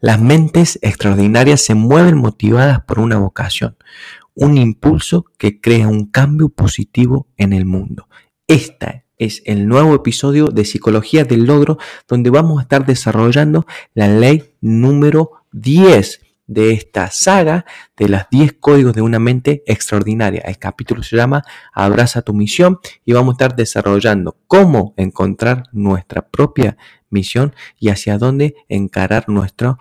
Las mentes extraordinarias se mueven motivadas por una vocación, un impulso que crea un cambio positivo en el mundo. Esta es el nuevo episodio de Psicología del Logro donde vamos a estar desarrollando la ley número 10 de esta saga de las 10 códigos de una mente extraordinaria. El capítulo se llama Abraza tu misión y vamos a estar desarrollando cómo encontrar nuestra propia misión y hacia dónde encarar nuestro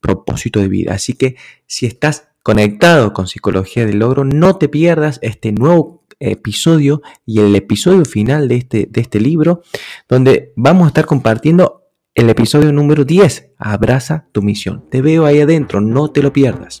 propósito de vida. Así que si estás conectado con Psicología del Logro, no te pierdas este nuevo episodio y el episodio final de este, de este libro, donde vamos a estar compartiendo el episodio número 10, Abraza tu misión. Te veo ahí adentro, no te lo pierdas.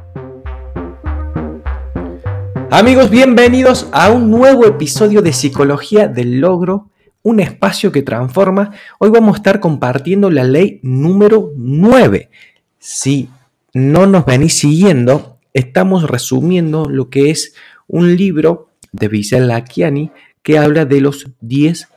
Amigos, bienvenidos a un nuevo episodio de Psicología del Logro, un espacio que transforma. Hoy vamos a estar compartiendo la ley número 9 si no nos venís siguiendo, estamos resumiendo lo que es un libro de Visel Lakiani que habla de los 10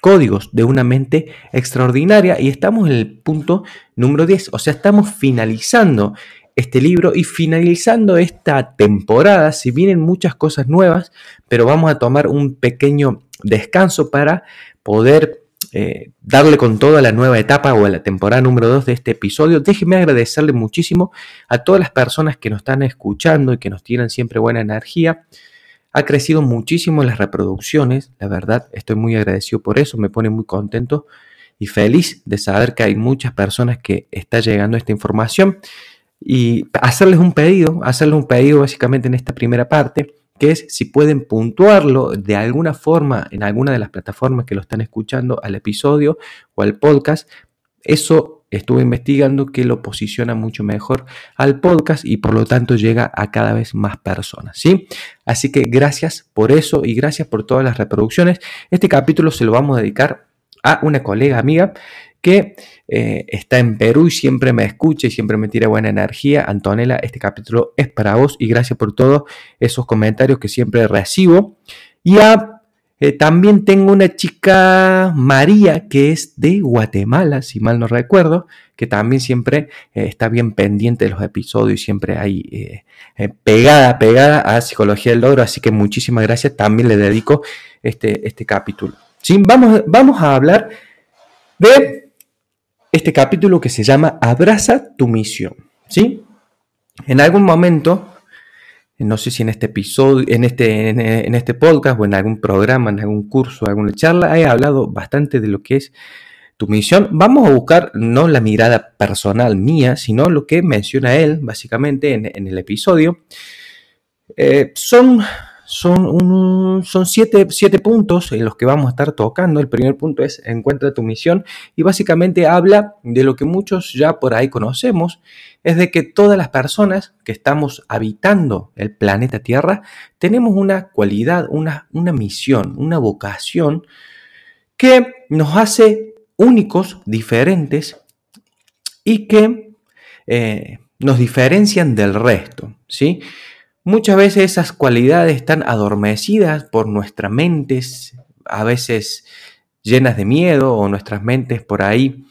códigos de una mente extraordinaria y estamos en el punto número 10, o sea, estamos finalizando este libro y finalizando esta temporada, si vienen muchas cosas nuevas, pero vamos a tomar un pequeño descanso para poder eh, darle con toda la nueva etapa o a la temporada número 2 de este episodio. Déjenme agradecerle muchísimo a todas las personas que nos están escuchando y que nos tienen siempre buena energía. Ha crecido muchísimo las reproducciones, la verdad, estoy muy agradecido por eso, me pone muy contento y feliz de saber que hay muchas personas que está llegando esta información y hacerles un pedido, hacerles un pedido básicamente en esta primera parte que es si pueden puntuarlo de alguna forma en alguna de las plataformas que lo están escuchando al episodio o al podcast. Eso estuve investigando que lo posiciona mucho mejor al podcast y por lo tanto llega a cada vez más personas, ¿sí? Así que gracias por eso y gracias por todas las reproducciones. Este capítulo se lo vamos a dedicar a una colega amiga que eh, está en Perú y siempre me escucha y siempre me tira buena energía. Antonella, este capítulo es para vos y gracias por todos esos comentarios que siempre recibo. Y eh, también tengo una chica, María, que es de Guatemala, si mal no recuerdo, que también siempre eh, está bien pendiente de los episodios y siempre hay pegada, pegada a Psicología del Logro. Así que muchísimas gracias. También le dedico este, este capítulo. ¿Sí? Vamos, vamos a hablar de este capítulo que se llama Abraza tu misión. ¿Sí? En algún momento, no sé si en este episodio, en este, en este podcast o en algún programa, en algún curso, alguna charla, he hablado bastante de lo que es tu misión. Vamos a buscar no la mirada personal mía, sino lo que menciona él, básicamente, en, el episodio. Eh, son son, son siete, puntos en los que vamos a estar tocando. El primer punto es encuentra tu misión y básicamente habla de lo que muchos ya por ahí conocemos, es de que todas las personas que estamos habitando el planeta Tierra tenemos una cualidad, una, una misión, una vocación que nos hace únicos, diferentes y que eh, nos diferencian del resto, ¿sí? Muchas veces esas cualidades están adormecidas por nuestras mentes, a veces llenas de miedo o nuestras mentes por ahí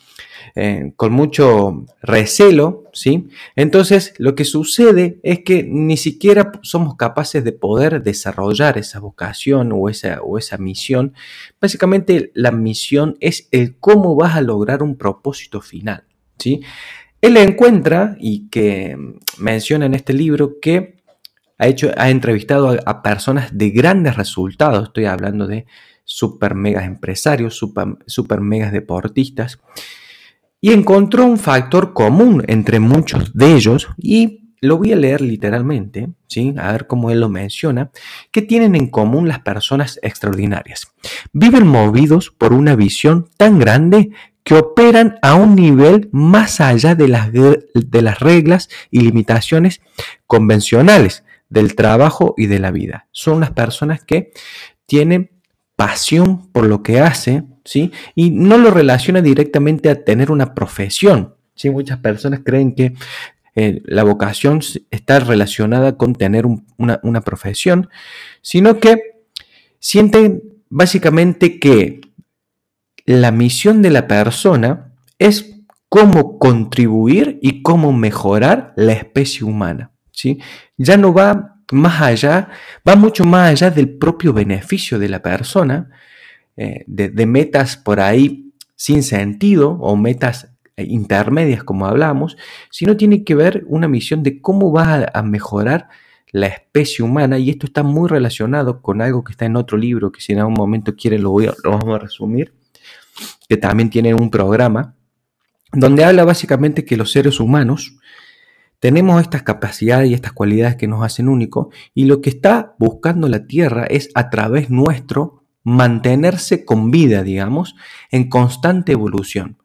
eh, con mucho recelo, ¿sí? Entonces lo que sucede es que ni siquiera somos capaces de poder desarrollar esa vocación o esa, o esa misión. Básicamente la misión es el cómo vas a lograr un propósito final, ¿sí? Él encuentra y que menciona en este libro que ha, hecho, ha entrevistado a, personas de grandes resultados, estoy hablando de super megas empresarios, super, super deportistas, y encontró un factor común entre muchos de ellos y lo voy a leer literalmente, ¿sí? a ver cómo él lo menciona, ¿qué tienen en común las personas extraordinarias? Viven movidos por una visión tan grande que operan a un nivel más allá de las, de las reglas y limitaciones convencionales del trabajo y de la vida. Son las personas que tienen pasión por lo que hace, ¿sí? Y no lo relaciona directamente a tener una profesión. ¿sí? Muchas personas creen que eh, la vocación está relacionada con tener una, una profesión, sino que sienten básicamente que la misión de la persona es cómo contribuir y cómo mejorar la especie humana. Ya no va más allá, va mucho más allá del propio beneficio de la persona, eh, de, metas por ahí sin sentido o metas eh, intermedias como hablamos, sino tiene que ver una misión de cómo va a, mejorar la especie humana y esto está muy relacionado con algo que está en otro libro que si en algún momento quieren lo, lo vamos a resumir, que también tiene un programa, donde habla básicamente que los seres humanos tenemos estas capacidades y estas cualidades que nos hacen únicos y lo que está buscando la Tierra es a través nuestro mantenerse con vida, digamos, en constante evolución.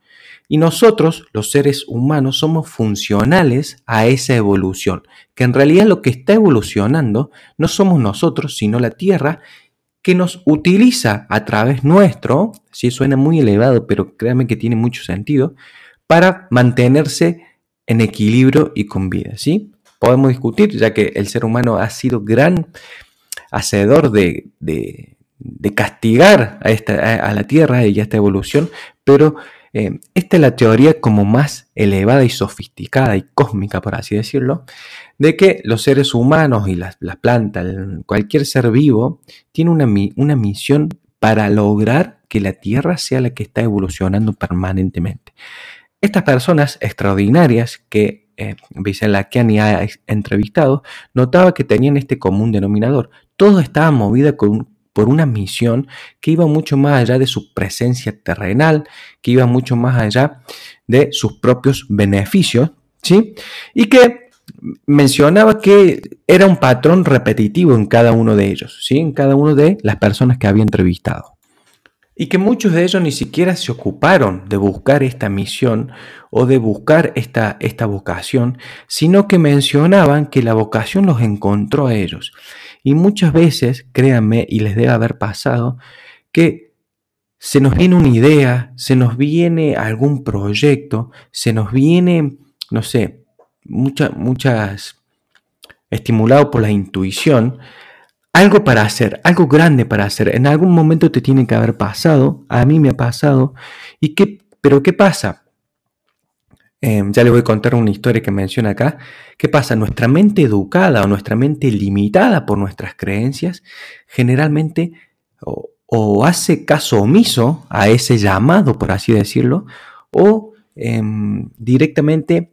Y nosotros, los seres humanos, somos funcionales a esa evolución, que en realidad lo que está evolucionando no somos nosotros, sino la Tierra que nos utiliza a través nuestro, si suena muy elevado, pero créanme que tiene mucho sentido, para mantenerse en equilibrio y con vida, ¿sí? Podemos discutir, ya que el ser humano ha sido gran hacedor de, castigar a, esta, a, la Tierra y a esta evolución, pero eh, esta es la teoría como más elevada y sofisticada y cósmica, por así decirlo, de que los seres humanos y las, plantas, cualquier ser vivo, tiene una, una misión para lograr que la Tierra sea la que está evolucionando permanentemente. Estas personas extraordinarias que eh, Lakiani ha entrevistado, notaba que tenían este común denominador. Todo estaba movida por una misión que iba mucho más allá de su presencia terrenal, que iba mucho más allá de sus propios beneficios, ¿sí? Y que mencionaba que era un patrón repetitivo en cada uno de ellos, ¿sí? en cada una de las personas que había entrevistado. Y que muchos de ellos ni siquiera se ocuparon de buscar esta misión o de buscar esta, esta vocación, sino que mencionaban que la vocación los encontró a ellos. Y muchas veces, créanme, y les debe haber pasado, que se nos viene una idea, se nos viene algún proyecto, se nos viene, no sé, muchas, muchas, estimulado por la intuición, algo para hacer, algo grande para hacer. En algún momento te tiene que haber pasado, a mí me ha pasado. ¿Y qué, pero qué pasa? Em, ya les voy a contar una historia que menciona acá. ¿Qué pasa? Nuestra mente educada o nuestra mente limitada por nuestras creencias generalmente o, hace caso omiso a ese llamado, por así decirlo, o em, directamente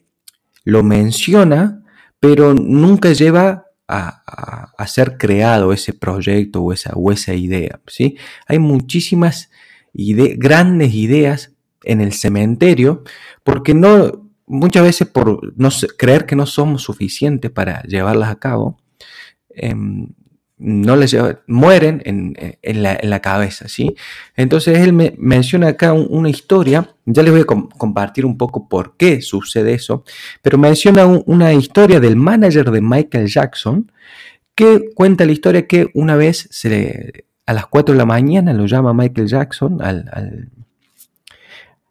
lo menciona, pero nunca lleva a, ser creado ese proyecto o esa, o esa idea. ¿sí? Hay muchísimas grandes ideas en el cementerio porque no, muchas veces por no creer que no somos suficientes para llevarlas a cabo, em, no les mueren en, la, cabeza, ¿sí? Entonces él me menciona acá una historia, ya les voy a compartir un poco por qué sucede eso, pero menciona una historia del manager de Michael Jackson, que cuenta la historia que una vez a las 4 de la mañana lo llama Michael Jackson al,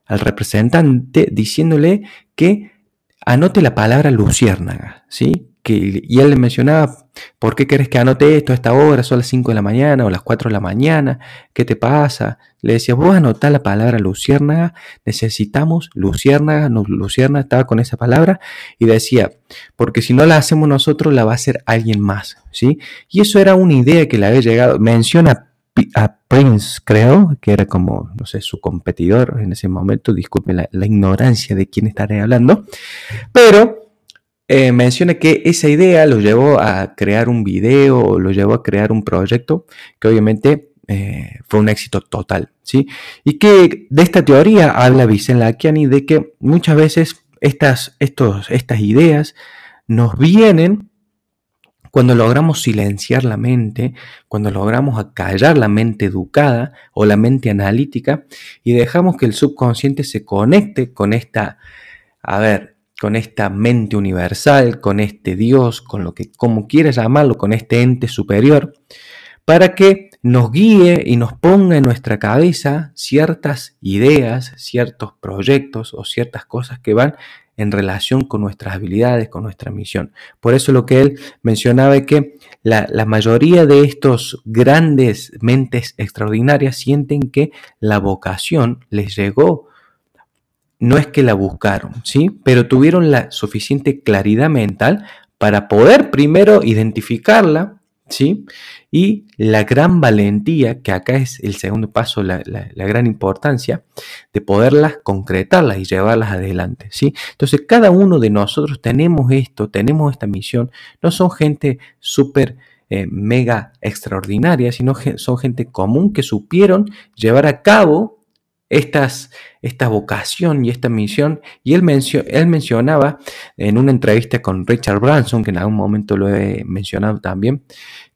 al representante diciéndole que anote la palabra luciérnaga, ¿sí? Y él le mencionaba, ¿por qué querés que anote esto a esta hora? Son las 5 de la mañana o las 4 de la mañana, ¿qué te pasa? Le decía, vos anotá la palabra luciérnaga, necesitamos luciérnaga, no, luciérnaga estaba con esa palabra. Y decía, porque si no la hacemos nosotros, la va a hacer alguien más, ¿sí? Y eso era una idea que le había llegado, menciona a Prince, creo, que era como, no sé, su competidor en ese momento, disculpen la, la ignorancia de quién estaré hablando, pero eh, menciona que esa idea lo llevó a crear un video lo llevó a crear un proyecto que obviamente eh, fue un éxito total, ¿sí? Y que de esta teoría habla Vicente Lakiani de que muchas veces estas, estos, estas ideas nos vienen cuando logramos silenciar la mente, cuando logramos acallar la mente educada o la mente analítica y dejamos que el subconsciente se conecte con esta, a ver, con esta mente universal, con este Dios, con lo que, como quieras llamarlo, con este ente superior, para que nos guíe y nos ponga en nuestra cabeza ciertas ideas, ciertos proyectos o ciertas cosas que van en relación con nuestras habilidades, con nuestra misión. Por eso lo que él mencionaba es que la, mayoría de estos grandes mentes extraordinarias sienten que la vocación les llegó. No es que la buscaron, ¿sí? Pero tuvieron la suficiente claridad mental para poder primero identificarla, ¿sí? Y la gran valentía, que acá es el segundo paso, la, gran importancia, de poderlas concretarlas y llevarlas adelante, ¿sí? Entonces, cada uno de nosotros tenemos esto, tenemos esta misión, no son gente súper... Eh, mega extraordinaria, sino son gente común que supieron llevar a cabo estas, esta vocación y esta misión. Y él, él mencionaba en una entrevista con Richard Branson, que en algún momento lo he mencionado también,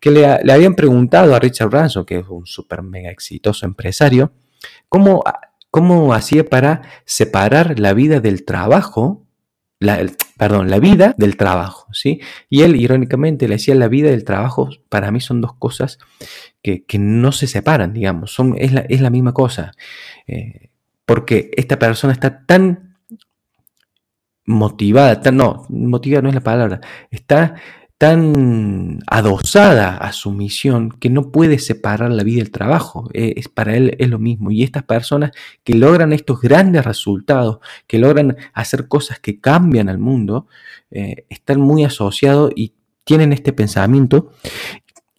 que le, habían preguntado a Richard Branson, que es un súper mega exitoso empresario, cómo, cómo hacía para separar la vida del trabajo la, perdón, la vida del trabajo, ¿sí? Y él irónicamente le decía, la vida del trabajo para mí son dos cosas que, no se separan, digamos, son, es, la, es la misma cosa, eh, porque esta persona está tan motivada, tan, no, motivada no es la palabra, está tan adosada a su misión que no puede separar la vida del trabajo. Eh, es, para él es lo mismo. Y estas personas que logran estos grandes resultados, que logran hacer cosas que cambian al mundo, eh, están muy asociados y tienen este pensamiento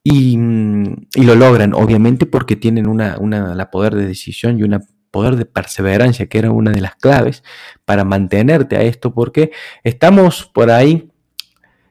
y, lo logran, obviamente, porque tienen una, una, la poder de decisión y una poder de perseverancia, que era una de las claves para mantenerte a esto, porque estamos por ahí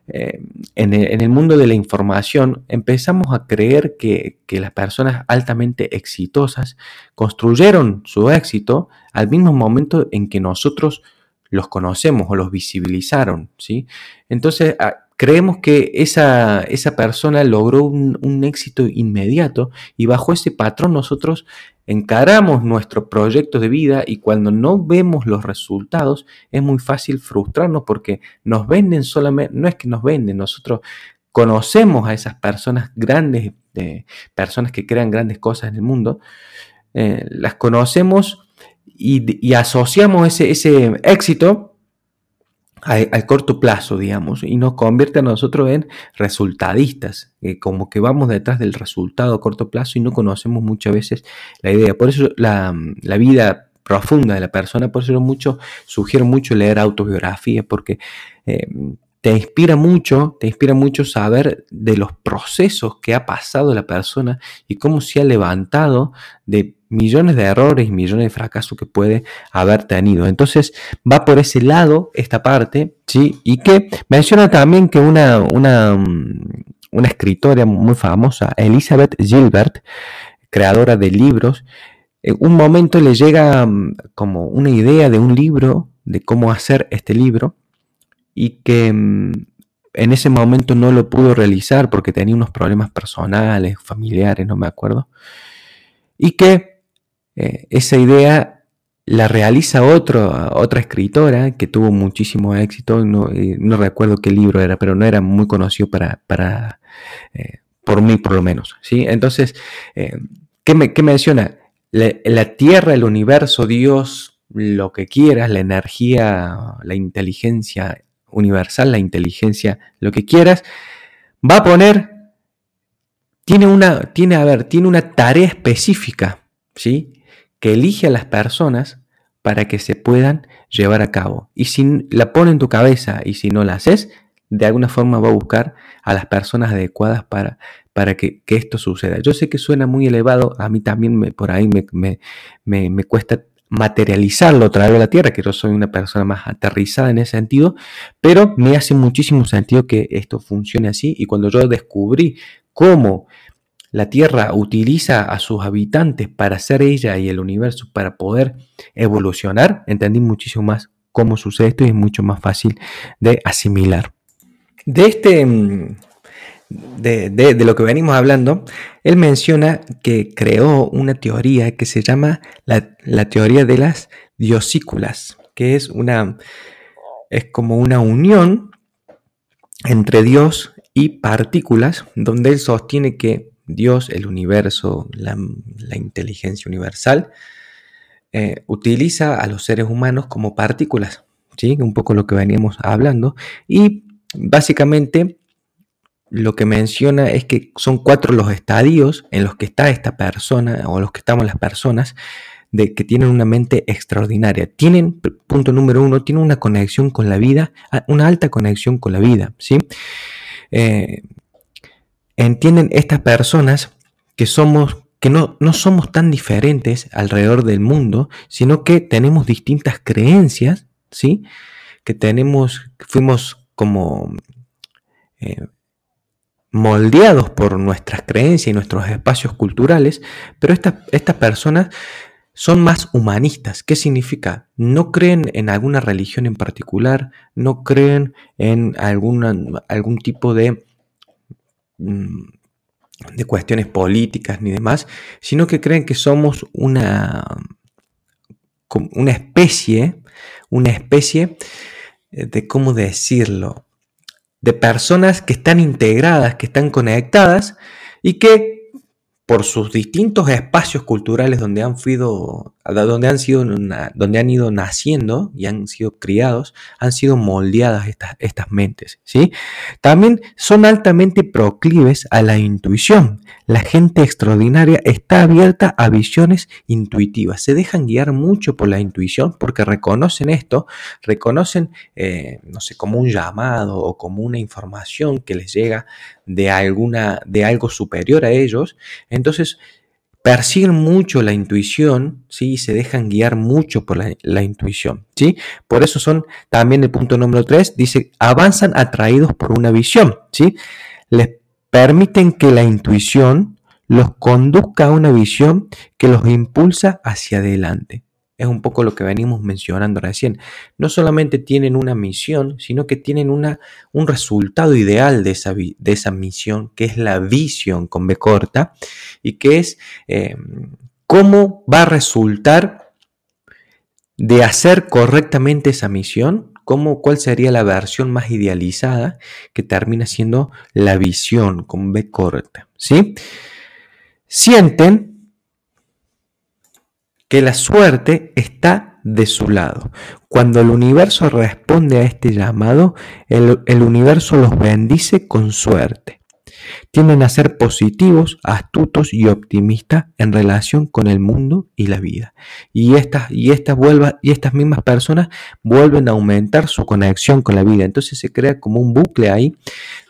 eh, en, el, mundo de la información empezamos a creer que, las personas altamente exitosas construyeron su éxito al mismo momento en que nosotros los conocemos o los visibilizaron, ¿sí? Entonces, ah, creemos que esa, esa persona logró un, éxito inmediato y bajo ese patrón nosotros encaramos nuestro proyecto de vida y cuando no vemos los resultados es muy fácil frustrarnos porque nos venden solamente, no es que nos venden, nosotros conocemos a esas personas grandes, personas que crean grandes cosas en el mundo, eh, las conocemos y, asociamos ese, ese éxito al, corto plazo, digamos, y nos convierte a nosotros en resultadistas, como que vamos detrás del resultado a corto plazo y no conocemos muchas veces la idea. Por eso la, vida profunda de la persona, por eso mucho, sugiero mucho leer autobiografía, porque eh, te inspira mucho, te inspira mucho saber de los procesos que ha pasado la persona y cómo se ha levantado de millones de errores y millones de fracasos que puede haber tenido. Entonces va por ese lado esta parte, ¿sí? Y que menciona también que una, una, mm, una escritora muy famosa, Elizabeth Gilbert, creadora de libros, en un momento le llega mm, como una idea de un libro, de cómo hacer este libro, y que mm, en ese momento no lo pudo realizar porque tenía unos problemas personales, familiares, no me acuerdo, y que eh, esa idea la realiza otro, otra escritora que tuvo muchísimo éxito, no, no, recuerdo qué libro era, pero no era muy conocido para, para eh, por mí por lo menos. ¿sí? Entonces, eh, ¿qué, me, menciona? la tierra, el universo, Dios, lo que quieras, la energía, la inteligencia universal, la inteligencia, lo que quieras, va a poner, tiene una, tiene, a ver, tiene una tarea específica, ¿sí? Que elige a las personas para que se puedan llevar a cabo. Y si la pone en tu cabeza y si no la haces, de alguna forma va a buscar a las personas adecuadas para, para que, esto suceda. Yo sé que suena muy elevado, a mí también me, por ahí me, me, me cuesta materializarlo, traerlo a la tierra, que yo soy una persona más aterrizada en ese sentido, pero me hace muchísimo sentido que esto funcione así y cuando yo descubrí cómo la Tierra utiliza a sus habitantes para ser ella y el universo para poder evolucionar, entendí muchísimo más cómo sucede esto y es mucho más fácil de asimilar. De este, mm, de, lo que venimos hablando, él menciona que creó una teoría que se llama la, la teoría de las diosículas, que es una, es como una unión entre Dios y partículas, donde él sostiene que Dios, el universo, la, inteligencia universal, eh, utiliza a los seres humanos como partículas, ¿sí? un poco lo que veníamos hablando, y básicamente lo que menciona es que son cuatro los estadios en los que está esta persona o los que estamos las personas de que tienen una mente extraordinaria. Tienen, punto número uno, tienen una conexión con la vida, una alta conexión con la vida, ¿sí? Eh, entienden estas personas que somos que no, no, somos tan diferentes alrededor del mundo, sino que tenemos distintas creencias, ¿sí? Que tenemos, fuimos como eh, moldeados por nuestras creencias y nuestros espacios culturales, pero estas personas son más humanistas. ¿Qué significa? No creen en alguna religión en particular, no creen en algún tipo de, mm, de cuestiones políticas ni demás, sino que creen que somos una, una especie, una especie eh, de, ¿cómo decirlo? De personas que están integradas, que están conectadas y que por sus distintos espacios culturales donde han, sido, donde han, sido, donde han ido naciendo y han sido criados, han sido moldeadas estas, estas mentes. ¿sí? También son altamente proclives a la intuición. La gente extraordinaria está abierta a visiones intuitivas. Se dejan guiar mucho por la intuición porque reconocen esto, reconocen, eh, no sé, como un llamado o como una información que les llega de, alguna, de algo superior a ellos. Entonces, persiguen mucho la intuición, ¿sí? se dejan guiar mucho por la, intuición, ¿sí? Por eso son también el punto número 3, dice, avanzan atraídos por una visión, ¿sí? Les permiten que la intuición los conduzca a una visión que los impulsa hacia adelante. Es un poco lo que venimos mencionando recién. No solamente tienen una misión, sino que tienen una, un resultado ideal de esa, de esa misión, que es la visión con B corta, y que es em, cómo va a resultar de hacer correctamente esa misión, cómo, cuál sería la versión más idealizada, que termina siendo la visión con B corta. ¿sí? Sienten que la suerte está de su lado. Cuando el universo responde a este llamado, el, universo los bendice con suerte. Tienden a ser positivos, astutos y optimistas en relación con el mundo y la vida. Y estas, y estas, y estas mismas personas vuelven a aumentar su conexión con la vida. Entonces se crea como un bucle ahí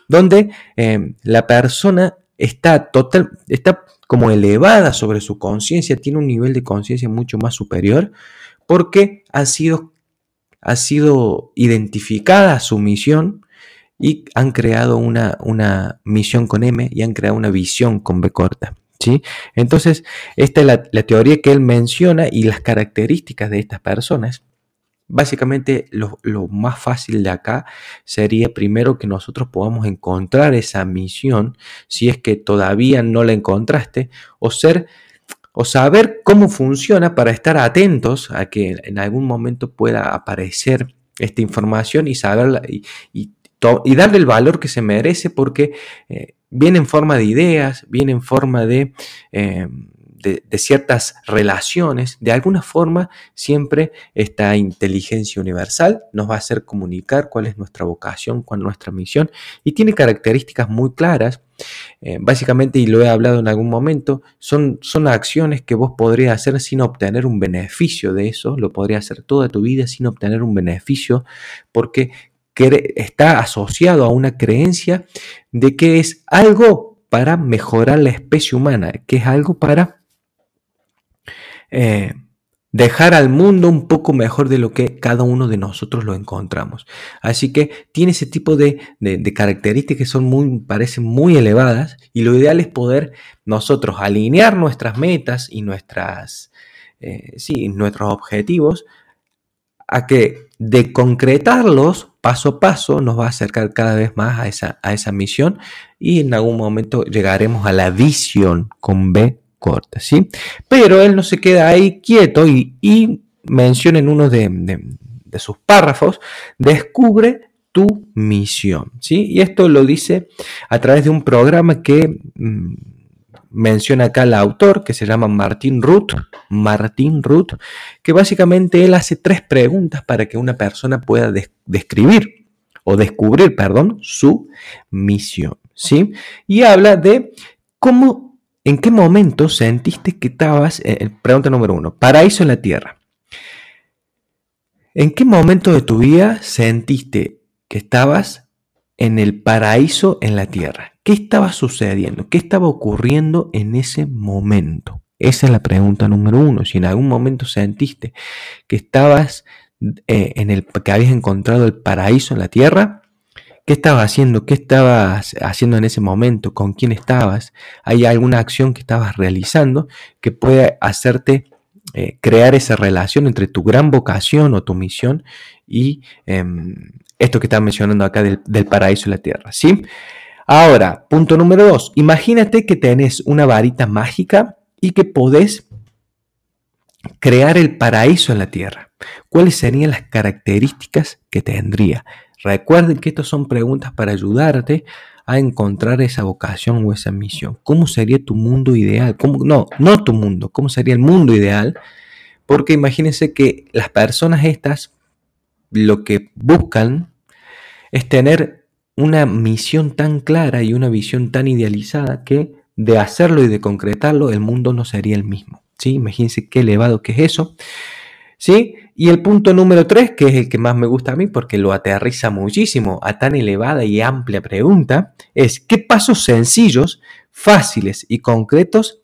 donde eh, la persona está total, está como elevada sobre su conciencia, tiene un nivel de conciencia mucho más superior, porque ha sido, ha sido identificada su misión y han creado una, una, misión con M y han creado una visión con B corta. ¿sí? Entonces, esta es la, la teoría que él menciona y las características de estas personas. Básicamente lo, más fácil de acá sería primero que nosotros podamos encontrar esa misión, si es que todavía no la encontraste, o ser o saber cómo funciona para estar atentos a que en algún momento pueda aparecer esta información y saberla y, darle el valor que se merece porque eh, viene en forma de ideas, viene en forma de... Eh, de, ciertas relaciones, de alguna forma siempre esta inteligencia universal nos va a hacer comunicar cuál es nuestra vocación, cuál es nuestra misión y tiene características muy claras. Eh, básicamente, y lo he hablado en algún momento, son, son acciones que vos podrías hacer sin obtener un beneficio de eso, lo podrías hacer toda tu vida sin obtener un beneficio, porque está asociado a una creencia de que es algo para mejorar la especie humana, que es algo para eh, dejar al mundo un poco mejor de lo que cada uno de nosotros lo encontramos. Así que tiene ese tipo de, características que son muy, parecen muy elevadas y lo ideal es poder nosotros alinear nuestras metas y nuestras, eh, sí, nuestros objetivos a que de concretarlos paso a paso nos va a acercar cada vez más a esa, a esa misión y en algún momento llegaremos a la visión con B corta, ¿sí? Pero él no se queda ahí quieto y, menciona en uno de, de sus párrafos, descubre tu misión, ¿sí? Y esto lo dice a través de un programa que mm, menciona acá el autor, que se llama Martín Ruth, Martín Ruth, que básicamente él hace tres preguntas para que una persona pueda describir o descubrir, perdón, su misión, ¿sí? Y habla de cómo, en qué momento sentiste que estabas, eh, pregunta número uno, paraíso en la tierra. ¿En qué momento de tu vida sentiste que estabas en el paraíso en la tierra? ¿Qué estaba sucediendo? ¿Qué estaba ocurriendo en ese momento? Esa es la pregunta número uno. Si en algún momento sentiste que estabas eh, en el que habías encontrado el paraíso en la tierra, ¿qué estabas haciendo? ¿Qué estabas haciendo en ese momento? ¿Con quién estabas? ¿Hay alguna acción que estabas realizando que puede hacerte eh, crear esa relación entre tu gran vocación o tu misión y em, esto que está mencionando acá del, paraíso y la tierra, ¿sí? Ahora, punto número dos, imagínate que tenés una varita mágica y que podés crear el paraíso en la tierra. ¿Cuáles serían las características que tendría? Recuerden que estas son preguntas para ayudarte a encontrar esa vocación o esa misión. ¿Cómo sería tu mundo ideal? ¿Cómo, no, no tu mundo, ¿cómo sería el mundo ideal? Porque imagínense que las personas estas lo que buscan es tener una misión tan clara y una visión tan idealizada que de hacerlo y de concretarlo el mundo no sería el mismo. ¿sí? Imagínense qué elevado que es eso. ¿sí? Y el punto número tres, que es el que más me gusta a mí porque lo aterriza muchísimo a tan elevada y amplia pregunta, es ¿qué pasos sencillos, fáciles y concretos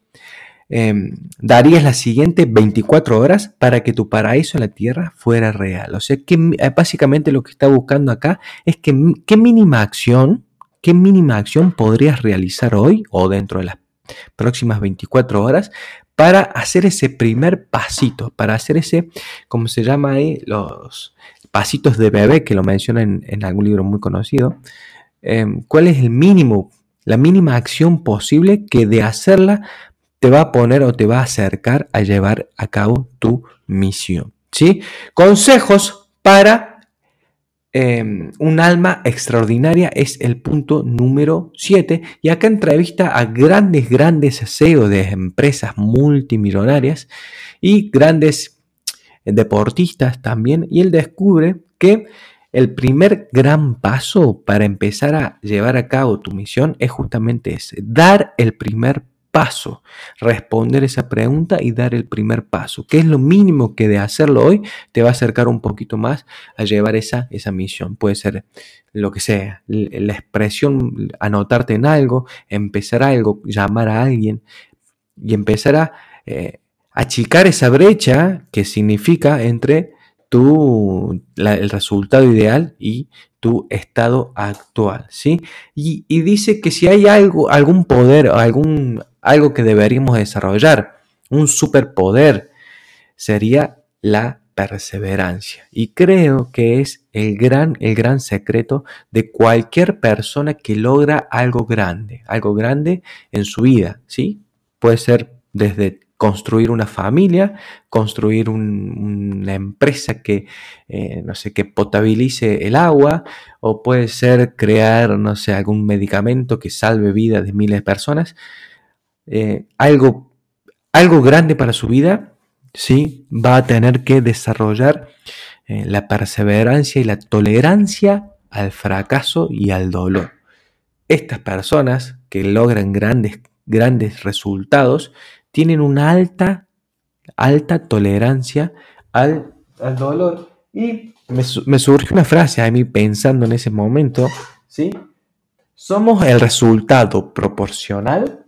em, darías las siguientes 24 horas para que tu paraíso en la tierra fuera real? O sea, que eh, básicamente lo que está buscando acá es que qué mínima acción, qué mínima acción podrías realizar hoy o dentro de las próximas 24 horas para hacer ese primer pasito, para hacer ese, como se llama ahí, los pasitos de bebé, que lo menciona en, algún libro muy conocido. Em, ¿Cuál es el mínimo, la mínima acción posible que de hacerla te va a poner o te va a acercar a llevar a cabo tu misión? ¿Sí? Consejos para Em, un alma extraordinaria es el punto número 7 y acá entrevista a grandes, grandes CEO de empresas multimillonarias y grandes deportistas también. Y él descubre que el primer gran paso para empezar a llevar a cabo tu misión es justamente ese, dar el primer paso, responder esa pregunta y dar el primer paso, que es lo mínimo que de hacerlo hoy te va a acercar un poquito más a llevar esa, esa misión. Puede ser lo que sea, la expresión, anotarte en algo, empezar algo, llamar a alguien y empezar a eh, achicar esa brecha que significa entre tu, el resultado ideal y tu estado actual, ¿sí? Y, y, dice que si hay algo, algún poder, algún algo que deberíamos desarrollar, un superpoder, sería la perseverancia. Y creo que es el gran, el gran secreto de cualquier persona que logra algo grande, algo grande en su vida, ¿sí? Puede ser desde construir una familia, construir una empresa que, eh, no sé, que potabilice el agua, o puede ser crear, no sé, algún medicamento que salve vidas de miles de personas. Eh, algo, algo grande para su vida, ¿sí? va a tener que desarrollar eh, la perseverancia y la tolerancia al fracaso y al dolor. Estas personas que logran grandes, grandes resultados tienen una alta, alta tolerancia al, dolor. Y me, me surge una frase a mí pensando en ese momento, ¿sí? Somos el resultado proporcional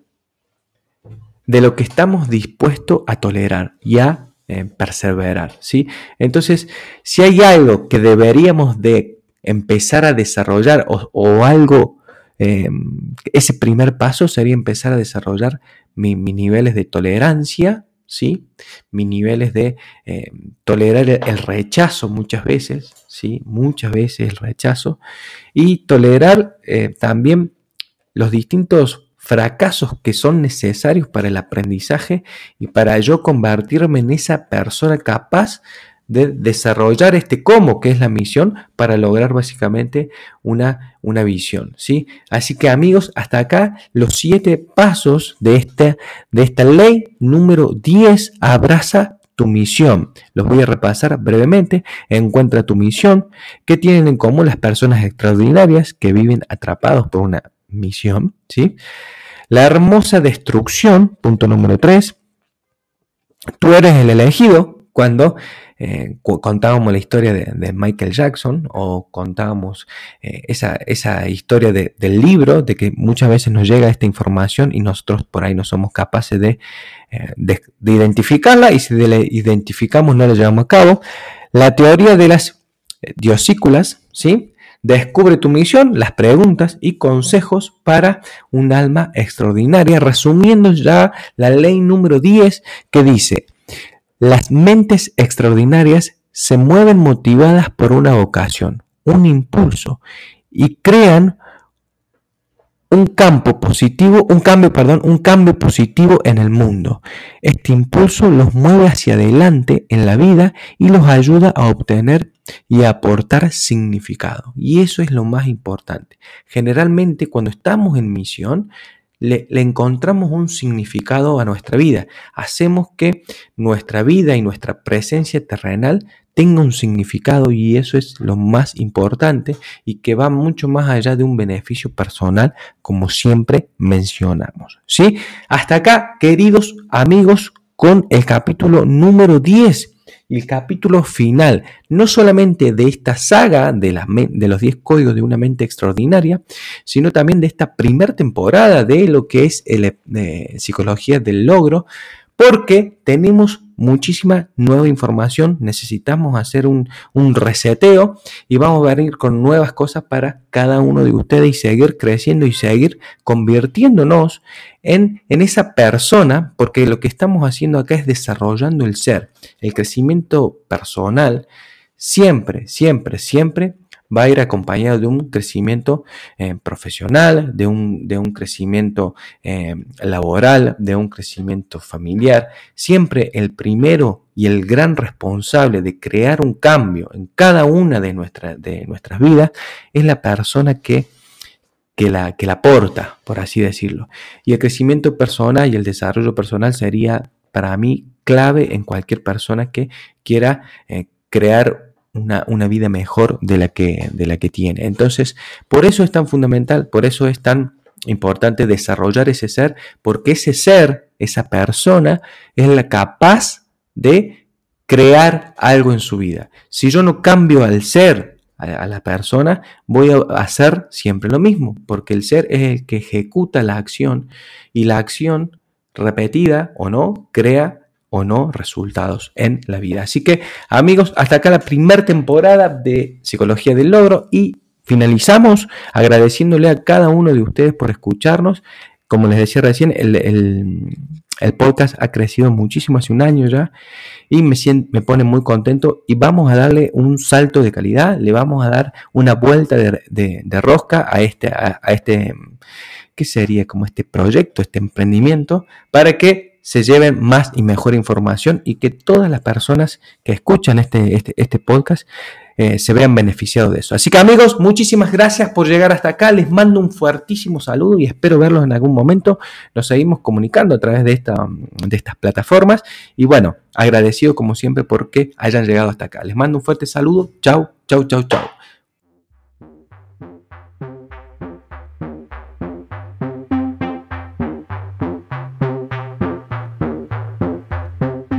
de lo que estamos dispuestos a tolerar y a eh, perseverar, ¿sí? Entonces, si hay algo que deberíamos de empezar a desarrollar o, algo, em, ese primer paso sería empezar a desarrollar mis niveles de tolerancia ¿sí? Mis niveles de eh, tolerar el rechazo muchas veces, ¿sí? Muchas veces el rechazo. Y tolerar eh, también los distintos fracasos que son necesarios para el aprendizaje y para yo convertirme en esa persona capaz de desarrollar este cómo, que es la misión, para lograr básicamente una, una visión. ¿sí? Así que amigos, hasta acá los siete pasos de esta, de esta ley número 10, abraza tu misión. Los voy a repasar brevemente. Encuentra tu misión. ¿Qué tienen en común las personas extraordinarias que viven atrapados por una misión? ¿sí? La hermosa destrucción, punto número 3. Tú eres el elegido cuando eh, contábamos la historia de, Michael Jackson o contábamos eh, esa, esa, historia del libro, de que muchas veces nos llega esta información y nosotros por ahí no somos capaces de, eh, de, identificarla y si la identificamos no la llevamos a cabo. La teoría de las diosículas, ¿sí? Descubre tu misión, las preguntas y consejos para un alma extraordinaria, resumiendo ya la ley número 10 que dice, las mentes extraordinarias se mueven motivadas por una vocación, un impulso, y crean un campo positivo, un cambio, perdón, un cambio positivo en el mundo. Este impulso los mueve hacia adelante en la vida y los ayuda a obtener y aportar significado. Y eso es lo más importante. Generalmente cuando estamos en misión, le, encontramos un significado a nuestra vida. Hacemos que nuestra vida y nuestra presencia terrenal tenga un significado y eso es lo más importante y que va mucho más allá de un beneficio personal como siempre mencionamos. ¿Sí? Hasta acá, queridos amigos, con el capítulo número 10 el capítulo final, no solamente de esta saga de, los 10 códigos de una mente extraordinaria, sino también de esta primera temporada de lo que es el, eh, psicología del logro, porque tenemos muchísima nueva información, necesitamos hacer un, reseteo y vamos a venir con nuevas cosas para cada uno de ustedes y seguir creciendo y seguir convirtiéndonos en, en esa persona, porque lo que estamos haciendo acá es desarrollando el ser, el crecimiento personal, siempre, siempre, siempre va a ir acompañado de un crecimiento eh, profesional, de un, de un crecimiento eh, laboral, de un crecimiento familiar. Siempre el primero y el gran responsable de crear un cambio en cada una de, de nuestras vidas es la persona que que la, que la aporta, por así decirlo. Y el crecimiento personal y el desarrollo personal sería para mí clave en cualquier persona que quiera eh, crear una, vida mejor de la, que, de la que tiene. Entonces, por eso es tan fundamental, por eso es tan importante desarrollar ese ser, porque ese ser, esa persona, es la capaz de crear algo en su vida. Si yo no cambio al ser, a, la persona, voy a hacer siempre lo mismo, porque el ser es el que ejecuta la acción y la acción repetida o no crea o no resultados en la vida. Así que amigos, hasta acá la primera temporada de Psicología del Logro y finalizamos agradeciéndole a cada uno de ustedes por escucharnos. Como les decía recién, el, podcast ha crecido muchísimo hace un año ya y me, me pone muy contento y vamos a darle un salto de calidad, le vamos a dar una vuelta de, rosca a este, a, a este, ¿qué sería? Como este proyecto, este emprendimiento, para que se lleven más y mejor información y que todas las personas que escuchan este, este, este podcast eh, se vean beneficiados de eso. Así que amigos, muchísimas gracias por llegar hasta acá. Les mando un fuertísimo saludo y espero verlos en algún momento. Nos seguimos comunicando a través de, esta, de estas plataformas. Y bueno, agradecido como siempre porque hayan llegado hasta acá. Les mando un fuerte saludo. Chau, chau, chau, chau.